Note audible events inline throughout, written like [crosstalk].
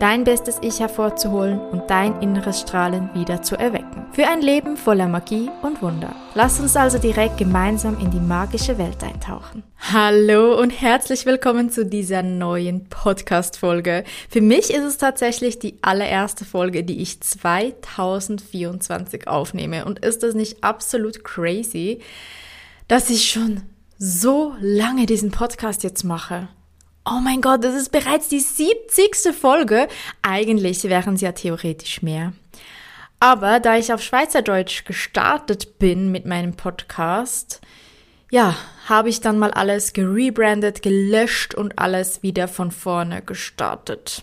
Dein bestes Ich hervorzuholen und dein inneres Strahlen wieder zu erwecken. Für ein Leben voller Magie und Wunder. Lass uns also direkt gemeinsam in die magische Welt eintauchen. Hallo und herzlich willkommen zu dieser neuen Podcast-Folge. Für mich ist es tatsächlich die allererste Folge, die ich 2024 aufnehme. Und ist das nicht absolut crazy, dass ich schon so lange diesen Podcast jetzt mache? Oh mein Gott, das ist bereits die 70. Folge. Eigentlich wären es ja theoretisch mehr. Aber da ich auf Schweizerdeutsch gestartet bin mit meinem Podcast, ja, habe ich dann mal alles gerebrandet, gelöscht und alles wieder von vorne gestartet.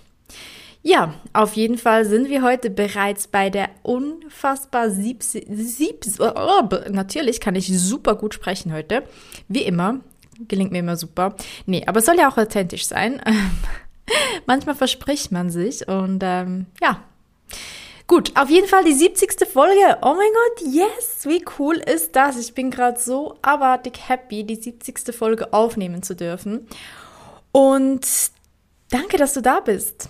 Ja, auf jeden Fall sind wir heute bereits bei der unfassbar sieb, sieb oh, natürlich kann ich super gut sprechen heute, wie immer gelingt mir immer super. Nee, aber es soll ja auch authentisch sein. [laughs] Manchmal verspricht man sich und ähm, ja. Gut, auf jeden Fall die 70. Folge. Oh mein Gott, yes! Wie cool ist das? Ich bin gerade so abartig happy, die 70. Folge aufnehmen zu dürfen. Und danke, dass du da bist.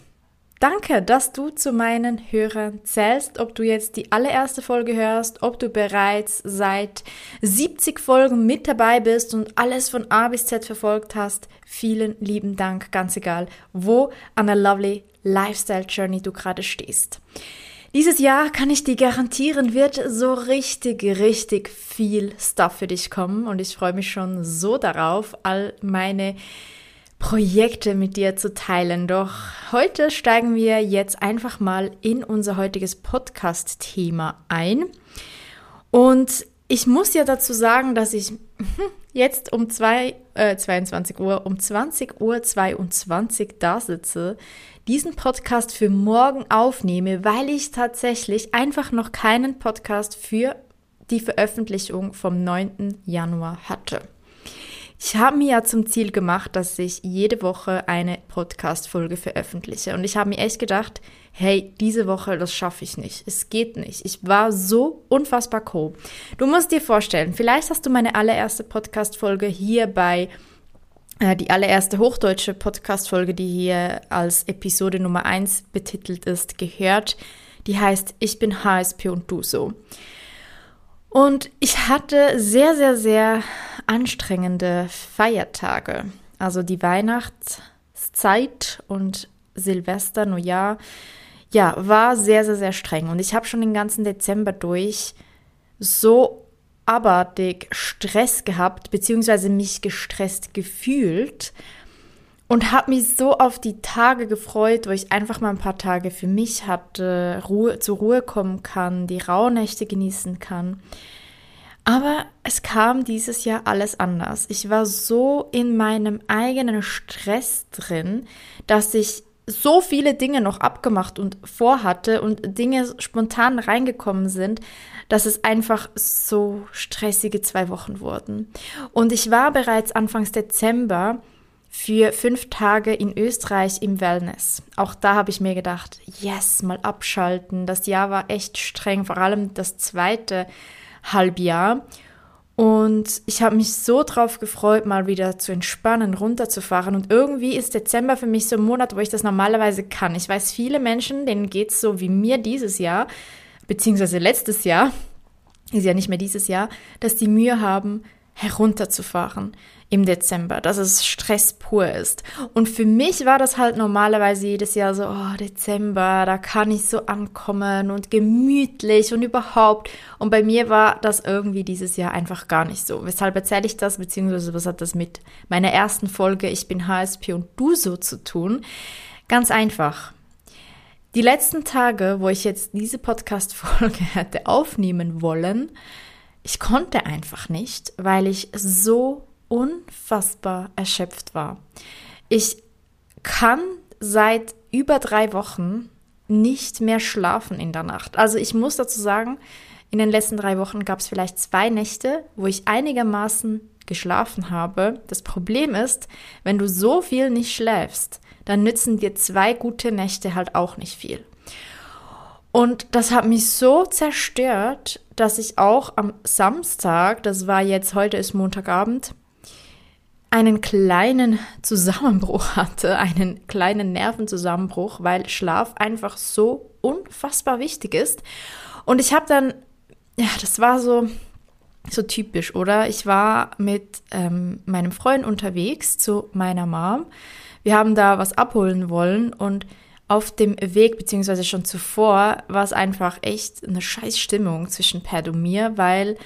Danke, dass du zu meinen Hörern zählst, ob du jetzt die allererste Folge hörst, ob du bereits seit 70 Folgen mit dabei bist und alles von A bis Z verfolgt hast. Vielen lieben Dank, ganz egal, wo an der Lovely Lifestyle Journey du gerade stehst. Dieses Jahr kann ich dir garantieren, wird so richtig, richtig viel Stuff für dich kommen und ich freue mich schon so darauf, all meine Projekte mit dir zu teilen. Doch heute steigen wir jetzt einfach mal in unser heutiges Podcast-Thema ein. Und ich muss ja dazu sagen, dass ich jetzt um zwei, äh, 22 Uhr, um 20 Uhr 22 da sitze, diesen Podcast für morgen aufnehme, weil ich tatsächlich einfach noch keinen Podcast für die Veröffentlichung vom 9. Januar hatte. Ich habe mir ja zum Ziel gemacht, dass ich jede Woche eine Podcast-Folge veröffentliche. Und ich habe mir echt gedacht, hey, diese Woche, das schaffe ich nicht. Es geht nicht. Ich war so unfassbar cool. Du musst dir vorstellen, vielleicht hast du meine allererste Podcast-Folge hier bei äh, die allererste hochdeutsche Podcast-Folge, die hier als Episode Nummer 1 betitelt ist, gehört. Die heißt Ich bin HSP und du so. Und ich hatte sehr, sehr, sehr anstrengende Feiertage. Also die Weihnachtszeit und Silvester, Neujahr, ja, war sehr, sehr, sehr streng. Und ich habe schon den ganzen Dezember durch so abartig Stress gehabt, beziehungsweise mich gestresst gefühlt und habe mich so auf die Tage gefreut, wo ich einfach mal ein paar Tage für mich hatte, Ruhe, zur Ruhe kommen kann, die Rauhnächte genießen kann. Aber es kam dieses Jahr alles anders. Ich war so in meinem eigenen Stress drin, dass ich so viele Dinge noch abgemacht und vorhatte und Dinge spontan reingekommen sind, dass es einfach so stressige zwei Wochen wurden. Und ich war bereits Anfangs Dezember für fünf Tage in Österreich im Wellness. Auch da habe ich mir gedacht, yes, mal abschalten. Das Jahr war echt streng, vor allem das zweite Halbjahr. Und ich habe mich so drauf gefreut, mal wieder zu entspannen, runterzufahren. Und irgendwie ist Dezember für mich so ein Monat, wo ich das normalerweise kann. Ich weiß, viele Menschen, denen geht es so wie mir dieses Jahr, beziehungsweise letztes Jahr, ist ja nicht mehr dieses Jahr, dass die Mühe haben, herunterzufahren im Dezember, dass es Stress pur ist. Und für mich war das halt normalerweise jedes Jahr so, oh, Dezember, da kann ich so ankommen und gemütlich und überhaupt. Und bei mir war das irgendwie dieses Jahr einfach gar nicht so. Weshalb erzähle ich das, beziehungsweise was hat das mit meiner ersten Folge Ich bin HSP und du so zu tun? Ganz einfach. Die letzten Tage, wo ich jetzt diese Podcast-Folge [laughs] hätte aufnehmen wollen, ich konnte einfach nicht, weil ich so unfassbar erschöpft war. Ich kann seit über drei Wochen nicht mehr schlafen in der Nacht. Also ich muss dazu sagen, in den letzten drei Wochen gab es vielleicht zwei Nächte, wo ich einigermaßen geschlafen habe. Das Problem ist, wenn du so viel nicht schläfst, dann nützen dir zwei gute Nächte halt auch nicht viel. Und das hat mich so zerstört, dass ich auch am Samstag, das war jetzt, heute ist Montagabend, einen kleinen Zusammenbruch [laughs] hatte, einen kleinen Nervenzusammenbruch, weil Schlaf einfach so unfassbar wichtig ist. Und ich habe dann, ja, das war so, so typisch, oder? Ich war mit ähm, meinem Freund unterwegs zu meiner Mom. Wir haben da was abholen wollen und auf dem Weg, beziehungsweise schon zuvor, war es einfach echt eine scheiß Stimmung zwischen Pat und mir, weil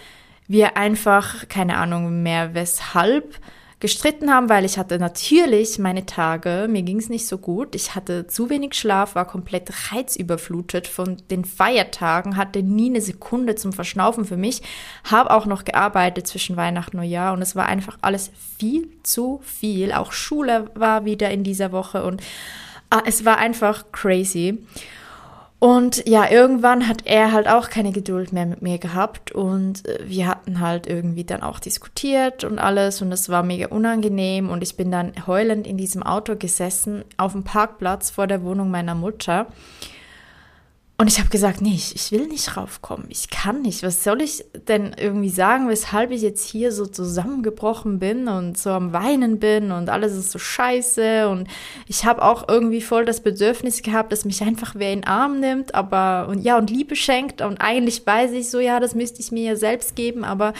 wir einfach, keine Ahnung mehr weshalb, gestritten haben, weil ich hatte natürlich meine Tage, mir ging es nicht so gut. Ich hatte zu wenig Schlaf, war komplett reizüberflutet von den Feiertagen, hatte nie eine Sekunde zum Verschnaufen für mich, habe auch noch gearbeitet zwischen Weihnachten und Neujahr und es war einfach alles viel zu viel. Auch Schule war wieder in dieser Woche und es war einfach crazy. Und ja, irgendwann hat er halt auch keine Geduld mehr mit mir gehabt und äh, wir hatten halt irgendwie dann auch diskutiert und alles und es war mega unangenehm und ich bin dann heulend in diesem Auto gesessen auf dem Parkplatz vor der Wohnung meiner Mutter und ich habe gesagt, nee, ich, ich will nicht raufkommen. Ich kann nicht. Was soll ich denn irgendwie sagen, weshalb ich jetzt hier so zusammengebrochen bin und so am Weinen bin und alles ist so scheiße. Und ich habe auch irgendwie voll das Bedürfnis gehabt, dass mich einfach wer in den Arm nimmt, aber und ja, und Liebe schenkt. Und eigentlich weiß ich so, ja, das müsste ich mir ja selbst geben, aber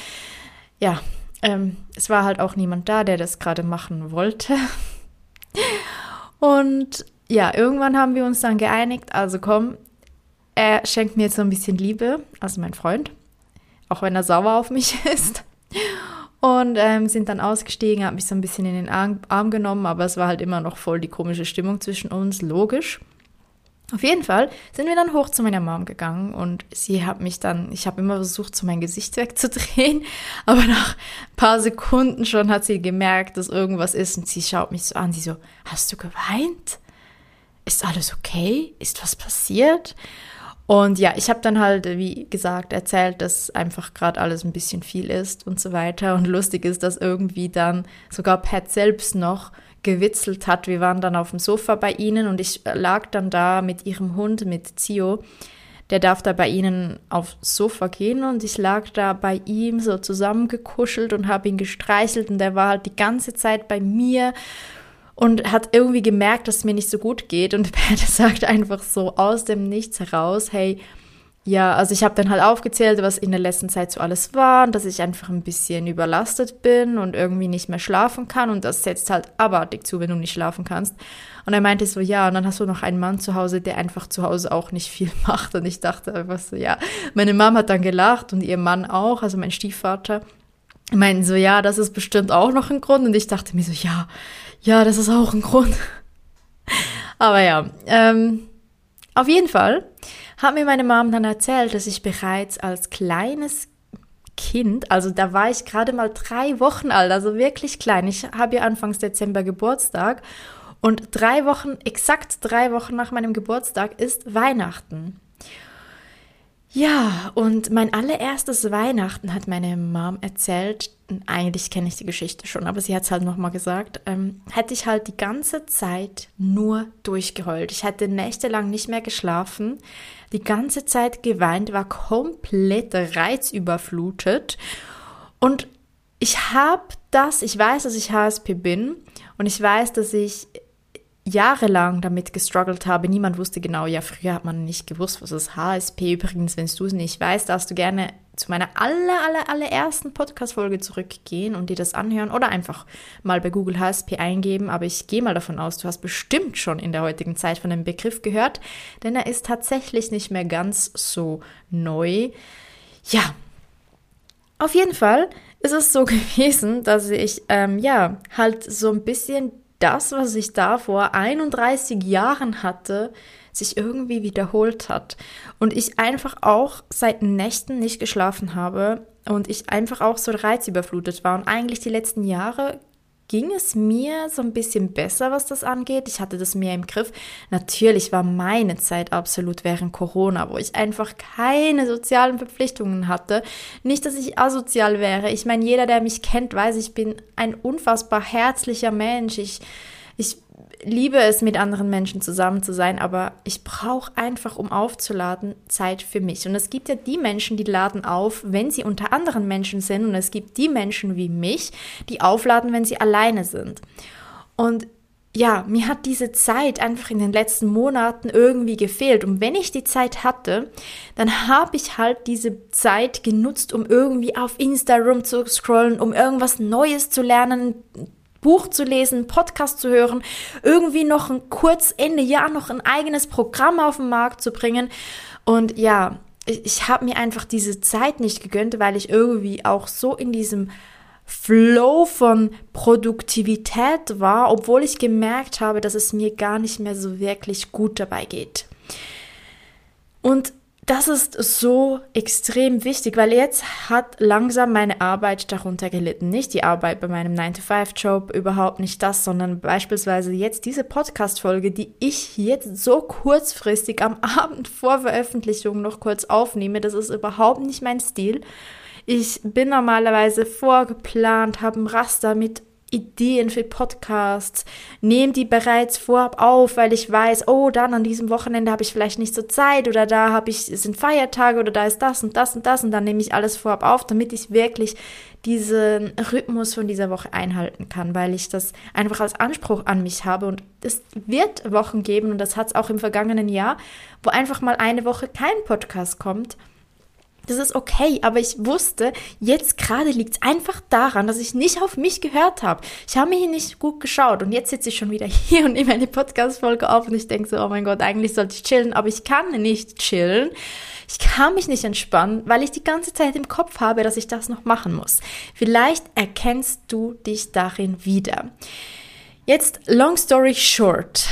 ja, ähm, es war halt auch niemand da, der das gerade machen wollte. [laughs] Und ja, irgendwann haben wir uns dann geeinigt, also komm, er schenkt mir jetzt so ein bisschen Liebe, also mein Freund, auch wenn er sauer auf mich [laughs] ist. Und ähm, sind dann ausgestiegen, hat mich so ein bisschen in den Arm, genommen, aber es war halt immer noch voll die komische Stimmung zwischen uns, logisch. Auf jeden Fall sind wir dann hoch zu meiner Mom gegangen und sie hat mich dann, ich habe immer versucht, so mein Gesicht [laughs] wegzudrehen, aber nach ein paar Sekunden schon hat sie gemerkt, dass irgendwas ist und sie schaut mich so an, sie so, hast du geweint? Ist alles okay? Ist was passiert? Und ja, ich habe dann halt, wie gesagt, erzählt, dass einfach gerade alles ein bisschen viel ist und so weiter. Und lustig ist, dass irgendwie dann sogar Pat selbst noch gewitzelt hat. Wir waren dann auf dem Sofa bei ihnen und ich lag dann da mit ihrem Hund, mit Zio. Der darf da bei ihnen aufs Sofa gehen und ich lag da bei ihm so zusammengekuschelt und habe ihn gestreichelt und der war halt die ganze Zeit bei mir und hat irgendwie gemerkt, dass es mir nicht so gut geht. Und [laughs] Perde sagt einfach so aus dem Nichts heraus, hey, ja, also ich habe dann halt aufgezählt, was in der letzten Zeit so alles war und dass ich einfach ein bisschen überlastet bin und irgendwie nicht mehr schlafen kann und das setzt halt abartig zu, wenn du nicht schlafen kannst. Und er meinte so, ja, und dann hast du noch einen Mann zu Hause, der einfach zu Hause auch nicht viel [laughs] macht und ich dachte einfach so, ja, meine Mom hat dann gelacht und ihr Mann auch, also mein Stiefvater meinten so, ja, das ist bestimmt auch noch ein Grund und ich dachte mir so, ja, ja, das ist auch ein Grund. Aber ja, ähm, auf jeden Fall hat mir meine Mom dann erzählt, dass ich bereits als kleines Kind, also da war ich gerade mal drei Wochen alt, also wirklich klein. Ich habe ja Anfangs Dezember Geburtstag und drei Wochen, exakt drei Wochen nach meinem Geburtstag ist Weihnachten. Ja, und mein allererstes Weihnachten hat meine Mom erzählt, eigentlich kenne ich die Geschichte schon, aber sie hat es halt nochmal gesagt, ähm, hätte ich halt die ganze Zeit nur durchgeheult. Ich hatte nächtelang nicht mehr geschlafen, die ganze Zeit geweint, war komplett reizüberflutet. Und ich habe das, ich weiß, dass ich HSP bin. Und ich weiß, dass ich jahrelang damit gestruggelt habe. Niemand wusste genau, ja, früher hat man nicht gewusst, was ist HSP. Übrigens, wenn du es nicht weißt, darfst du gerne zu meiner aller, aller, allerersten Podcast-Folge zurückgehen und dir das anhören oder einfach mal bei Google HSP eingeben. Aber ich gehe mal davon aus, du hast bestimmt schon in der heutigen Zeit von dem Begriff gehört, denn er ist tatsächlich nicht mehr ganz so neu. Ja, auf jeden Fall ist es so [laughs] gewesen, dass ich, ähm, ja, halt so ein bisschen das, was ich da vor 31 Jahren hatte, sich irgendwie wiederholt hat. Und ich einfach auch seit Nächten nicht geschlafen habe und ich einfach auch so reizüberflutet war. Und eigentlich die letzten Jahre ging es mir so ein bisschen besser, was das angeht. Ich hatte das mehr im Griff. Natürlich war meine Zeit absolut während Corona, wo ich einfach keine sozialen Verpflichtungen hatte. Nicht, dass ich asozial wäre. Ich meine, jeder, der mich kennt, weiß, ich bin ein unfassbar herzlicher Mensch. Ich, ich liebe es, mit anderen Menschen zusammen zu sein, aber ich brauche einfach, um aufzuladen, Zeit für mich. Und es gibt ja die Menschen, die laden auf, wenn sie unter anderen Menschen sind. Und es gibt die Menschen wie mich, die aufladen, wenn sie alleine sind. Und ja, mir hat diese Zeit einfach in den letzten Monaten irgendwie gefehlt. Und wenn ich die Zeit hatte, dann habe ich halt diese Zeit genutzt, um irgendwie auf Instagram zu scrollen, um irgendwas Neues zu lernen, Buch zu lesen, Podcast zu hören, irgendwie noch ein kurz Ende Jahr noch ein eigenes Programm auf den Markt zu bringen. Und ja, ich, ich habe mir einfach diese Zeit nicht gegönnt, weil ich irgendwie auch so in diesem Flow von Produktivität war, obwohl ich gemerkt habe, dass es mir gar nicht mehr so wirklich gut dabei geht. Und das ist so extrem wichtig, weil jetzt hat langsam meine Arbeit darunter gelitten. Nicht die Arbeit bei meinem 9-to-5-Job, überhaupt nicht das, sondern beispielsweise jetzt diese Podcast-Folge, die ich jetzt so kurzfristig am [laughs] Abend vor Veröffentlichung noch kurz aufnehme. Das ist überhaupt nicht mein Stil. Ich bin normalerweise vorgeplant, habe ein Raster mit Ideen für Podcasts, nehme die bereits vorab auf, weil ich weiß, oh, dann an diesem Wochenende habe ich vielleicht nicht so Zeit oder da habe ich, sind Feiertage oder da ist das und das und das und dann nehme ich alles vorab auf, damit ich wirklich diesen Rhythmus von dieser Woche einhalten kann, weil ich das einfach als Anspruch an mich habe und es wird Wochen geben und das hat es auch im vergangenen Jahr, wo einfach mal eine Woche kein Podcast kommt das ist okay, aber ich wusste, jetzt gerade liegt es einfach daran, dass ich nicht auf mich gehört habe. Ich habe hier nicht gut geschaut und jetzt sitze ich schon wieder [laughs] hier und nehme eine Podcast-Folge auf und ich denke so, oh mein Gott, eigentlich sollte ich chillen, aber ich kann nicht chillen. Ich kann mich nicht entspannen, weil ich die ganze Zeit im Kopf habe, dass ich das noch machen muss. Vielleicht erkennst du dich darin wieder. Jetzt, long story short.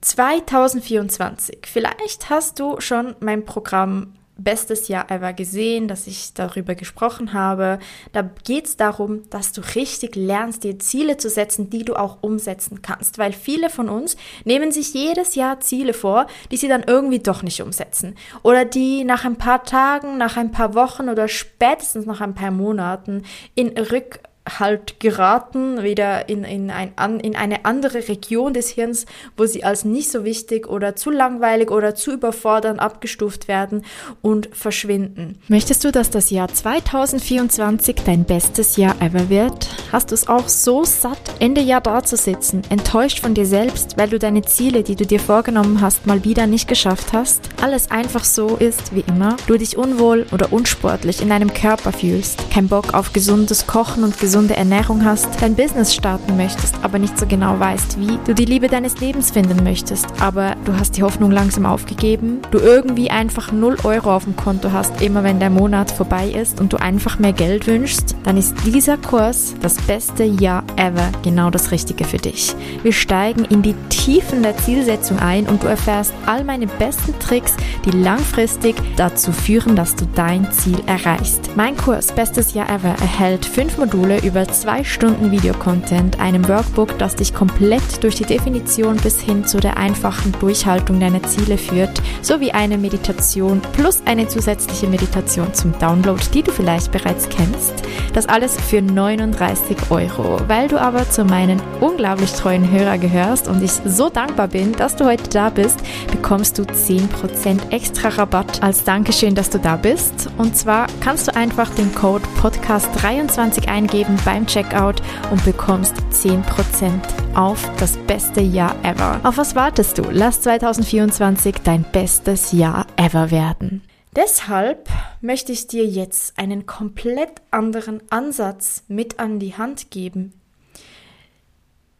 2024. Vielleicht hast du schon mein Programm bestes Jahr ever gesehen, dass ich darüber gesprochen habe. Da geht es darum, dass du richtig lernst, dir Ziele zu setzen, die du auch umsetzen kannst. Weil viele von uns nehmen sich jedes Jahr Ziele vor, die sie dann irgendwie doch nicht umsetzen. Oder die nach ein paar Tagen, nach ein paar Wochen oder spätestens nach ein paar Monaten in Rück halt geraten, wieder in, in, ein, in eine andere Region des Hirns, wo sie als nicht so wichtig oder zu langweilig oder zu überfordernd abgestuft werden und verschwinden. Möchtest du, dass das Jahr 2024 dein bestes Jahr ever wird? Hast du es auch so satt, Ende Jahr da zu sitzen, enttäuscht von dir selbst, weil du deine Ziele, die du dir vorgenommen hast, mal wieder nicht geschafft hast? Alles einfach so ist wie immer, du dich unwohl oder unsportlich in deinem Körper fühlst, kein Bock auf gesundes Kochen und gesundes gesunde Ernährung hast, dein Business starten möchtest, aber nicht so genau weißt wie, du die Liebe deines Lebens finden möchtest, aber du hast die Hoffnung langsam aufgegeben, du irgendwie einfach 0 Euro auf dem Konto hast, immer wenn der Monat vorbei ist und du einfach mehr Geld wünschst, dann ist dieser Kurs das beste Jahr ever genau das Richtige für dich. Wir steigen in die Tiefen der Zielsetzung ein und du erfährst all meine besten Tricks, die langfristig dazu führen, dass du dein Ziel erreichst. Mein Kurs Bestes Jahr Ever erhält fünf Module über zwei Stunden Videocontent, einem Workbook, das dich komplett durch die Definition bis hin zu der einfachen Durchhaltung deiner Ziele führt, sowie eine Meditation plus eine zusätzliche Meditation zum Download, die du vielleicht bereits kennst. Das alles für 39 Euro. Weil du aber zu meinen unglaublich treuen Hörer gehörst und ich so dankbar bin, dass du heute da bist, bekommst du 10% extra Rabatt als Dankeschön, dass du da bist. Und zwar kannst du einfach den Code Podcast23 eingeben beim Checkout und bekommst 10% auf das beste Jahr ever. Auf was wartest du? Lass 2024 dein bestes Jahr ever werden. Deshalb möchte ich dir jetzt einen komplett anderen Ansatz mit an die Hand geben,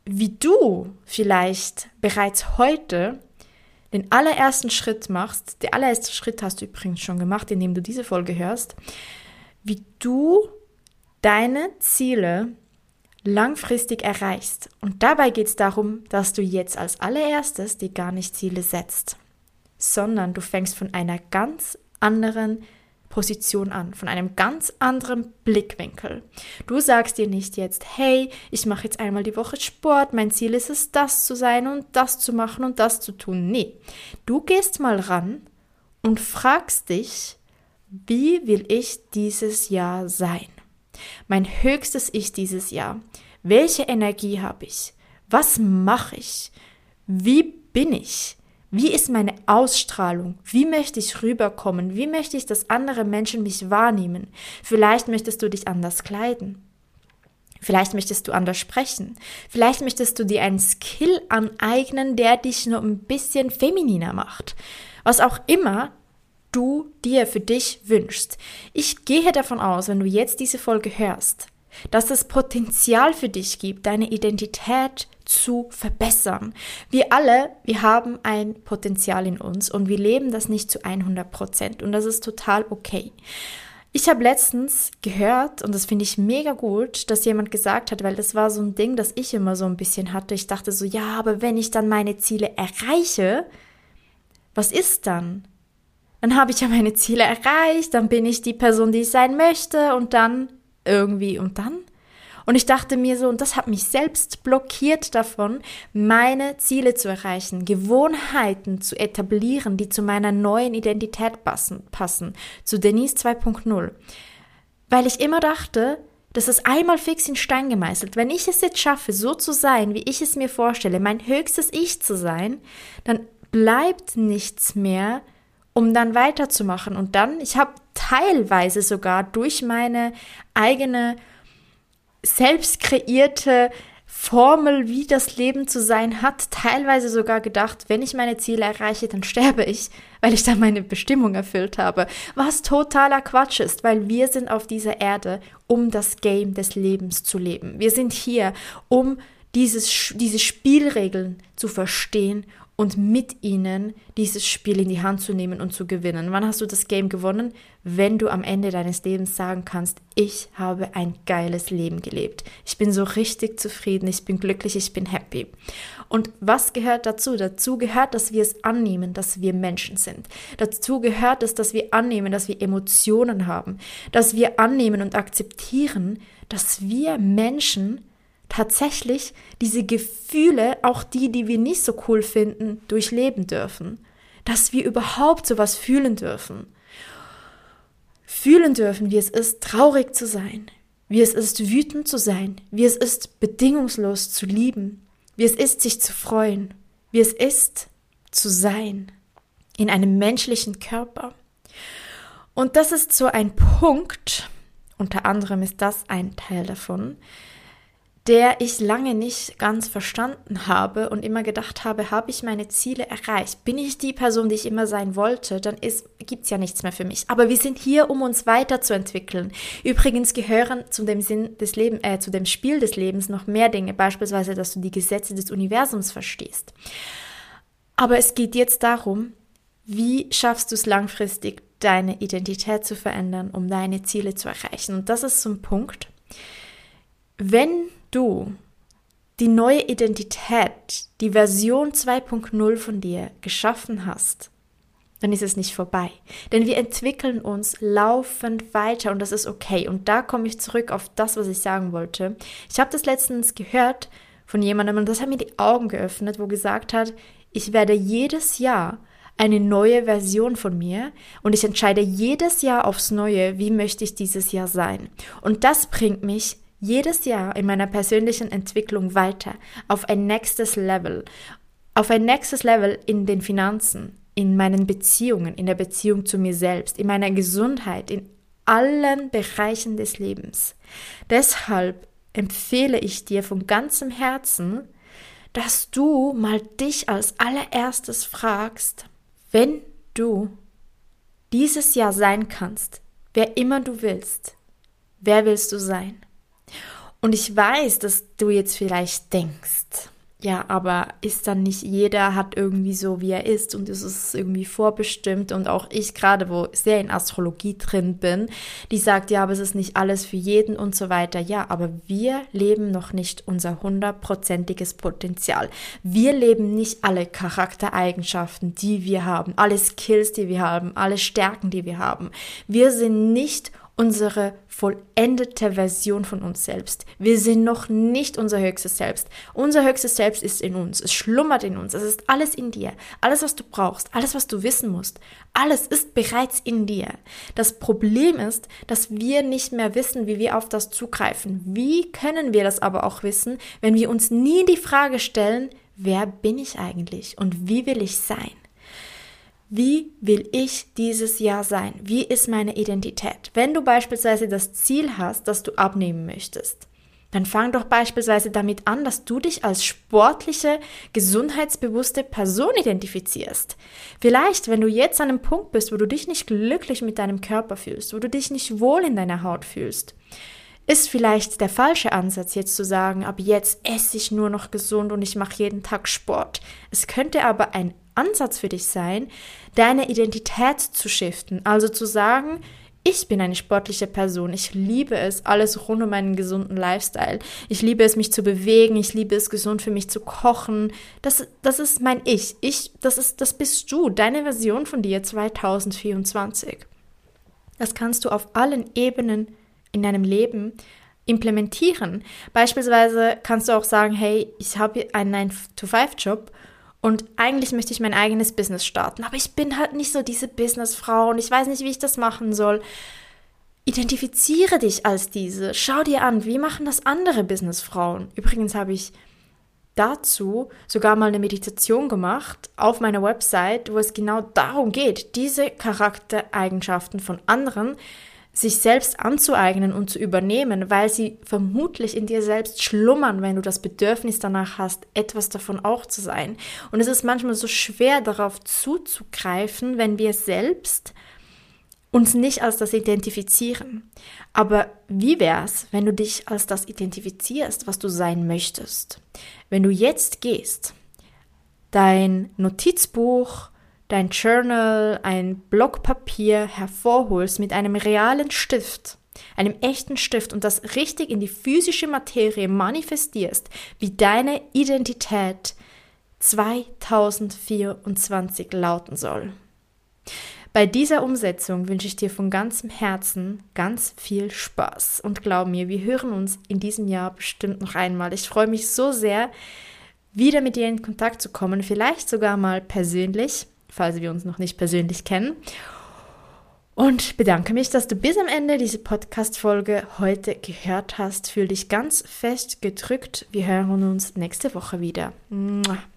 wie du vielleicht bereits heute den allerersten Schritt machst. Der allererste Schritt hast du übrigens schon gemacht, indem du diese Folge hörst, wie du deine Ziele langfristig erreichst. Und dabei geht es darum, dass du jetzt als allererstes dir gar nicht Ziele setzt, sondern du fängst von einer ganz anderen Position an, von einem ganz anderen Blickwinkel. Du sagst dir nicht jetzt, hey, ich mache jetzt einmal die Woche Sport, mein Ziel ist es, das zu sein und das zu machen und das zu tun. Nee, du gehst mal ran und fragst dich, wie will ich dieses Jahr sein? Mein höchstes Ich dieses Jahr. Welche Energie habe ich? Was mache ich? Wie bin ich? Wie ist meine Ausstrahlung? Wie möchte ich rüberkommen? Wie möchte ich, dass andere Menschen mich wahrnehmen? Vielleicht möchtest du dich anders kleiden. Vielleicht möchtest du anders sprechen. Vielleicht möchtest du dir einen Skill aneignen, der dich nur ein bisschen femininer macht. Was auch immer du dir für dich wünschst. Ich gehe davon aus, wenn du jetzt diese Folge hörst, dass es Potenzial für dich gibt, deine Identität zu verbessern. Wir alle, wir haben ein Potenzial in uns und wir leben das nicht zu 100 Prozent und das ist total okay. Ich habe letztens gehört, und das finde ich mega gut, dass jemand gesagt hat, weil das war so ein Ding, das ich immer so ein bisschen hatte. Ich dachte so, ja, aber wenn ich dann meine Ziele erreiche, was ist dann? Dann habe ich ja meine Ziele erreicht, dann bin ich die Person, die ich sein möchte und dann irgendwie und dann? Und ich dachte mir so, und das hat mich selbst blockiert davon, meine Ziele zu erreichen, Gewohnheiten zu etablieren, die zu meiner neuen Identität passen, passen zu Denise 2.0. Weil ich immer dachte, das ist einmal fix in Stein gemeißelt. Wenn ich es jetzt schaffe, so zu sein, wie ich es mir vorstelle, mein höchstes Ich zu sein, dann bleibt nichts mehr, um dann weiterzumachen. Und dann, ich habe teilweise sogar durch meine eigene selbst kreierte Formel, wie das Leben zu sein hat, teilweise sogar gedacht, wenn ich meine Ziele erreiche, dann sterbe ich, weil ich dann meine Bestimmung erfüllt habe. Was totaler Quatsch ist, weil wir sind auf dieser Erde, um das Game des Lebens zu leben. Wir sind hier, um dieses, diese Spielregeln zu verstehen und mit ihnen dieses Spiel in die Hand zu nehmen und zu gewinnen. Wann hast du das Game gewonnen? Wenn du am Ende deines Lebens sagen kannst, ich habe ein geiles Leben gelebt. Ich bin so richtig zufrieden, ich bin glücklich, ich bin happy. Und was gehört dazu? Dazu gehört, dass wir es annehmen, dass wir Menschen sind. Dazu gehört es, dass wir annehmen, dass wir Emotionen haben, dass wir annehmen und akzeptieren, dass wir Menschen tatsächlich diese Gefühle, auch die, die wir nicht so cool finden, durchleben dürfen. Dass wir überhaupt sowas fühlen dürfen. Fühlen dürfen, wie es ist, traurig zu sein, wie es ist, wütend zu sein, wie es ist, bedingungslos zu lieben, wie es ist, sich zu freuen, wie es ist, zu sein. In einem menschlichen Körper. Und das ist so ein Punkt, unter anderem ist das ein Teil davon, der ich lange nicht ganz verstanden habe und immer gedacht habe, habe ich meine Ziele erreicht? Bin ich die Person, die ich immer sein wollte? Dann gibt es ja nichts mehr für mich. Aber wir sind hier, um uns weiterzuentwickeln. Übrigens gehören zu dem Sinn des Lebens, äh, zu dem Spiel des Lebens noch mehr Dinge, beispielsweise, dass du die Gesetze des Universums verstehst. Aber es geht jetzt darum, wie schaffst du es langfristig, deine Identität zu verändern, um deine Ziele zu erreichen? Und das ist so ein Punkt. Wenn du die neue Identität, die Version 2.0 von dir geschaffen hast, dann ist es nicht vorbei. Denn wir entwickeln uns laufend weiter und das ist okay. Und da komme ich zurück auf das, was ich sagen wollte. Ich habe das letztens gehört von jemandem und das hat mir die Augen geöffnet, wo gesagt hat, ich werde jedes Jahr eine neue Version von mir und ich entscheide jedes Jahr aufs Neue, wie möchte ich dieses Jahr sein. Und das bringt mich jedes Jahr in meiner persönlichen Entwicklung weiter auf ein nächstes Level, auf ein nächstes Level in den Finanzen, in meinen Beziehungen, in der Beziehung zu mir selbst, in meiner Gesundheit, in allen Bereichen des Lebens. Deshalb empfehle ich dir von ganzem Herzen, dass du mal dich als allererstes fragst, wenn du dieses Jahr sein kannst, wer immer du willst, wer willst du sein? Und ich weiß, dass du jetzt vielleicht denkst, ja, aber ist dann nicht jeder hat irgendwie so, wie er ist und es ist irgendwie vorbestimmt und auch ich gerade, wo sehr in Astrologie drin bin, die sagt, ja, aber es ist nicht alles für jeden und so weiter. Ja, aber wir leben noch nicht unser hundertprozentiges Potenzial. Wir leben nicht alle Charaktereigenschaften, die wir haben, alle Skills, die wir haben, alle Stärken, die wir haben. Wir sind nicht unsere vollendete Version von uns selbst. Wir sind noch nicht unser höchstes Selbst. Unser höchstes Selbst ist in uns. Es schlummert in uns. Es ist alles in dir. Alles, was du brauchst, alles, was du wissen musst, alles ist bereits in dir. Das Problem ist, dass wir nicht mehr wissen, wie wir auf das zugreifen. Wie können wir das aber auch wissen, wenn wir uns nie die Frage stellen, wer bin ich eigentlich und wie will ich sein? Wie will ich dieses Jahr sein? Wie ist meine Identität? Wenn du beispielsweise das Ziel hast, dass du abnehmen möchtest, dann fang doch beispielsweise damit an, dass du dich als sportliche, gesundheitsbewusste Person identifizierst. Vielleicht, wenn du jetzt an einem Punkt bist, wo du dich nicht glücklich mit deinem Körper fühlst, wo du dich nicht wohl in deiner Haut fühlst, ist vielleicht der falsche Ansatz, jetzt zu sagen, ab jetzt esse ich nur noch gesund und ich mache jeden Tag Sport. Es könnte aber ein Ansatz für dich sein, deine Identität zu shiften. Also zu sagen, ich bin eine sportliche Person. Ich liebe es, alles rund um einen gesunden Lifestyle. Ich liebe es, mich zu bewegen. Ich liebe es, gesund für mich zu kochen. Das, das ist mein Ich. Ich, das ist, das bist du. Deine Version von dir 2024. Das kannst du auf allen Ebenen in deinem Leben implementieren. Beispielsweise kannst du auch sagen, hey, ich habe einen 9-to-5-Job und eigentlich möchte ich mein eigenes Business starten, aber ich bin halt nicht so diese Businessfrau und ich weiß nicht, wie ich das machen soll. Identifiziere dich als diese. Schau dir an, wie machen das andere Businessfrauen. Übrigens habe ich dazu sogar mal eine Meditation gemacht auf meiner Website, wo es genau darum geht, diese Charaktereigenschaften von anderen sich selbst anzueignen und zu übernehmen, weil sie vermutlich in dir selbst schlummern, wenn du das Bedürfnis danach hast, etwas davon auch zu sein. Und es ist manchmal so schwer darauf zuzugreifen, wenn wir selbst uns nicht als das identifizieren. Aber wie wär's, wenn du dich als das identifizierst, was du sein möchtest? Wenn du jetzt gehst, dein Notizbuch, dein Journal, ein Block Papier hervorholst mit einem realen Stift, einem echten Stift und das richtig in die physische Materie manifestierst, wie deine Identität 2024 lauten soll. Bei dieser Umsetzung wünsche ich dir von ganzem Herzen ganz viel Spaß und glaub mir, wir hören uns in diesem Jahr bestimmt noch einmal. Ich freue mich so sehr, wieder mit dir in Kontakt zu kommen, vielleicht sogar mal persönlich falls wir uns noch nicht persönlich kennen. Und bedanke mich, dass du bis am Ende diese Podcast-Folge heute gehört hast. Fühl dich ganz fest gedrückt. Wir hören uns nächste Woche wieder.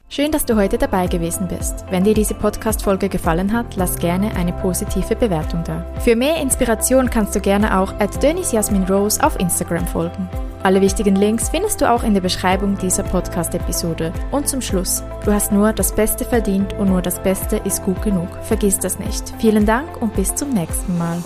Schön, dass du heute dabei gewesen bist. Wenn dir diese Podcast-Folge gefallen hat, lass gerne eine positive Bewertung da. Für mehr Inspiration kannst du gerne auch at Dennis Jasmin Rose auf Instagram folgen. Alle wichtigen Links findest du auch in der Beschreibung dieser Podcast-Episode. Und zum Schluss, du hast nur das Beste verdient und nur das Beste ist gut genug. Vergiss das nicht. Vielen Dank und bis zum nächsten Mal.